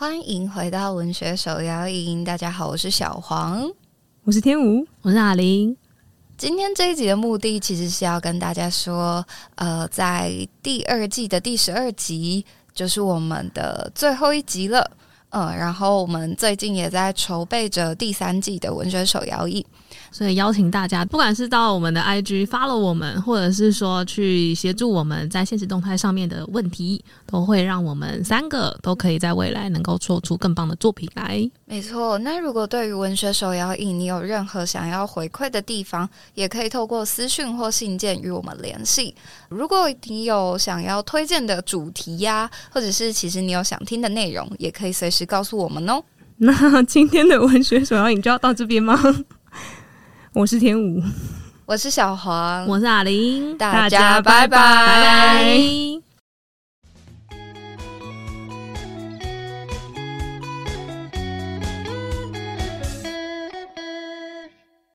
欢迎回到文学手摇营，大家好，我是小黄，我是天武，我是阿玲。今天这一集的目的其实是要跟大家说，呃，在第二季的第十二集，就是我们的最后一集了。嗯，然后我们最近也在筹备着第三季的文学手摇椅，所以邀请大家，不管是到我们的 IG follow 我们，或者是说去协助我们在现实动态上面的问题，都会让我们三个都可以在未来能够做出更棒的作品来。没错，那如果对于文学手摇椅你有任何想要回馈的地方，也可以透过私讯或信件与我们联系。如果你有想要推荐的主题呀、啊，或者是其实你有想听的内容，也可以随时告诉我们哦。那今天的文学手摇影就要到这边吗？我是天武，我是小黄，我是阿玲，大家拜拜。拜拜。